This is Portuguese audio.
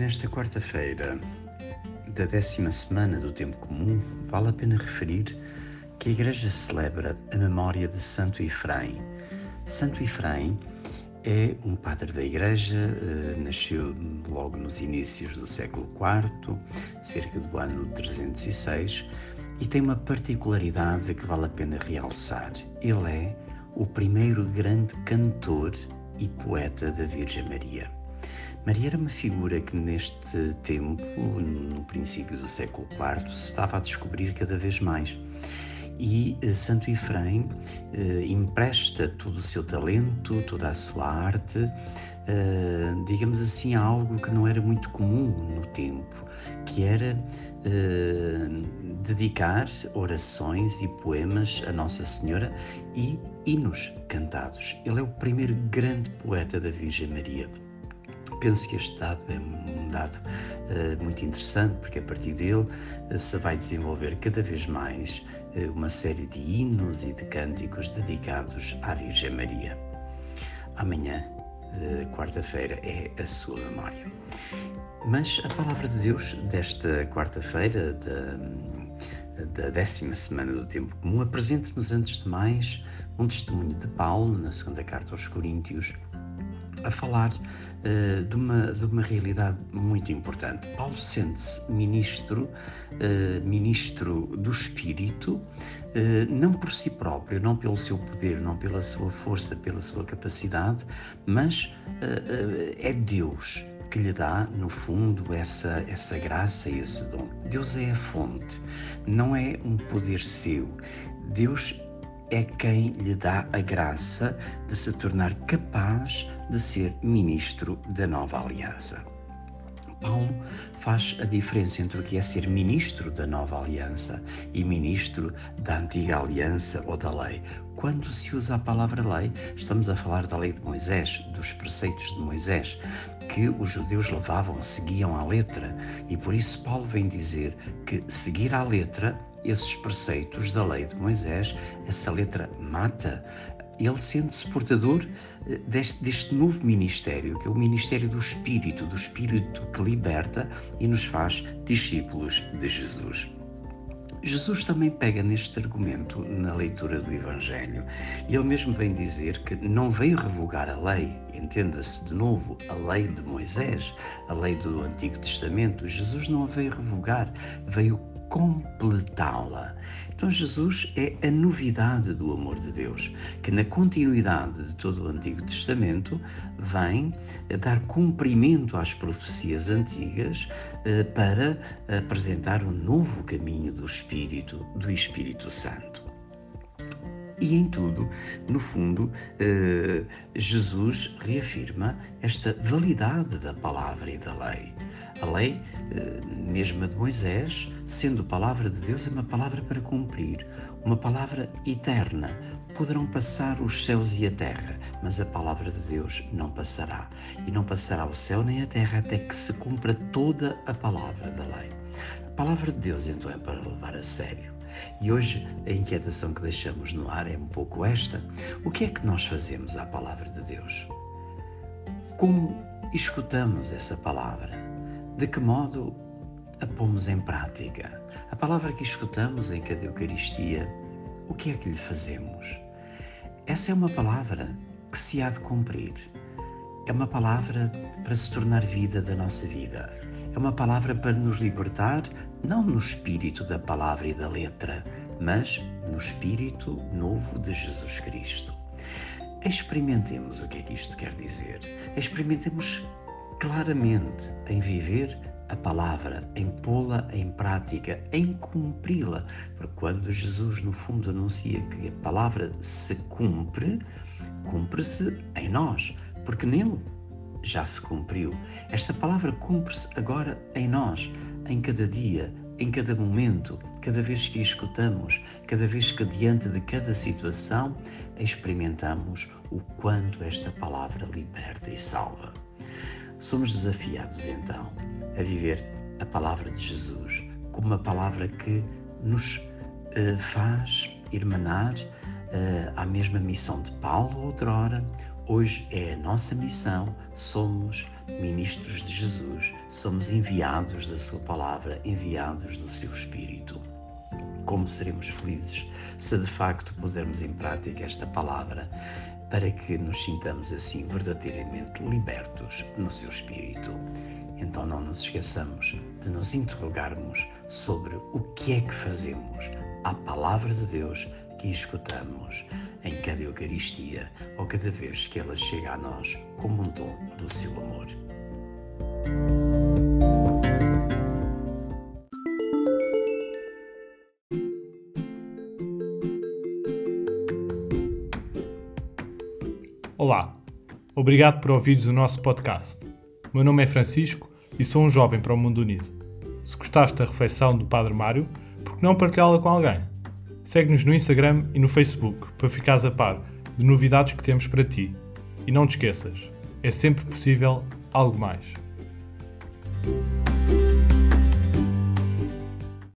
Nesta quarta-feira da décima semana do Tempo Comum, vale a pena referir que a Igreja celebra a memória de Santo Efraim. Santo Efraim é um padre da Igreja, eh, nasceu logo nos inícios do século IV, cerca do ano 306, e tem uma particularidade que vale a pena realçar. Ele é o primeiro grande cantor e poeta da Virgem Maria. Maria era uma figura que neste tempo, no princípio do século IV, se estava a descobrir cada vez mais. E eh, Santo Efraim eh, empresta todo o seu talento, toda a sua arte, eh, digamos assim, a algo que não era muito comum no tempo, que era eh, dedicar orações e poemas a Nossa Senhora e hinos cantados. Ele é o primeiro grande poeta da Virgem Maria penso que este dado é um dado uh, muito interessante, porque a partir dele uh, se vai desenvolver cada vez mais uh, uma série de hinos e de cânticos dedicados à Virgem Maria. Amanhã, quarta-feira, é a sua memória. Mas a palavra de Deus desta quarta-feira, da, da décima semana do Tempo Comum, apresenta-nos, antes de mais, um testemunho de Paulo, na segunda carta aos Coríntios, a falar uh, de, uma, de uma realidade muito importante. Paulo sente-se ministro, uh, ministro do Espírito, uh, não por si próprio, não pelo seu poder, não pela sua força, pela sua capacidade, mas é Deus que lhe dá, no fundo, essa, essa graça e esse dom. Deus é a fonte, não é um poder seu. Deus é quem lhe dá a graça de se tornar capaz de ser ministro da nova aliança. Paulo faz a diferença entre o que é ser ministro da nova aliança e ministro da antiga aliança ou da lei. Quando se usa a palavra lei, estamos a falar da lei de Moisés, dos preceitos de Moisés, que os judeus levavam, seguiam à letra. E por isso Paulo vem dizer que seguir à letra esses preceitos da lei de Moisés, essa letra mata, ele sente-se portador eh, deste, deste, novo ministério, que é o ministério do Espírito, do Espírito que liberta e nos faz discípulos de Jesus. Jesus também pega neste argumento na leitura do Evangelho. Ele mesmo vem dizer que não veio revogar a lei, entenda-se de novo, a lei de Moisés, a lei do Antigo Testamento. Jesus não a veio revogar, veio completá-la. Então, Jesus é a novidade do amor de Deus, que na continuidade de todo o Antigo Testamento vem dar cumprimento às profecias antigas eh, para apresentar um novo caminho do Espírito, do Espírito Santo. E em tudo, no fundo, eh, Jesus reafirma esta validade da palavra e da lei. A lei, eh, mesmo a de Moisés, sendo palavra de Deus, é uma palavra para cumprir, uma palavra eterna. Poderão passar os céus e a terra, mas a palavra de Deus não passará. E não passará o céu nem a terra até que se cumpra toda a palavra da lei. A palavra de Deus, então, é para levar a sério. E hoje a inquietação que deixamos no ar é um pouco esta: o que é que nós fazemos à palavra de Deus? Como escutamos essa palavra? De que modo a pomos em prática? A palavra que escutamos em cada Eucaristia, o que é que lhe fazemos? Essa é uma palavra que se há de cumprir. É uma palavra para se tornar vida da nossa vida. É uma palavra para nos libertar não no espírito da palavra e da letra, mas no espírito novo de Jesus Cristo. Experimentemos o que é que isto quer dizer. Experimentemos claramente em viver a palavra, em pô-la em prática, em cumpri-la. Porque quando Jesus, no fundo, anuncia que a palavra se cumpre, cumpre-se em nós, porque nele já se cumpriu. Esta palavra cumpre-se agora em nós em cada dia, em cada momento, cada vez que a escutamos, cada vez que diante de cada situação experimentamos o quanto esta palavra liberta e salva. Somos desafiados então a viver a palavra de Jesus como uma palavra que nos uh, faz irmanar uh, à mesma missão de Paulo outrora, Hoje é a nossa missão, somos ministros de Jesus, somos enviados da Sua palavra, enviados do Seu Espírito. Como seremos felizes se de facto pusermos em prática esta palavra para que nos sintamos assim verdadeiramente libertos no Seu Espírito. Então não nos esqueçamos de nos interrogarmos sobre o que é que fazemos à palavra de Deus que escutamos em cada Eucaristia ou cada vez que ela chega a nós como um dom do seu amor. Olá, obrigado por ouvires o nosso podcast. Meu nome é Francisco e sou um jovem para o mundo unido. Se gostaste da refeição do Padre Mário, por que não partilhá-la com alguém? Segue-nos no Instagram e no Facebook para ficares a par de novidades que temos para ti. E não te esqueças, é sempre possível algo mais.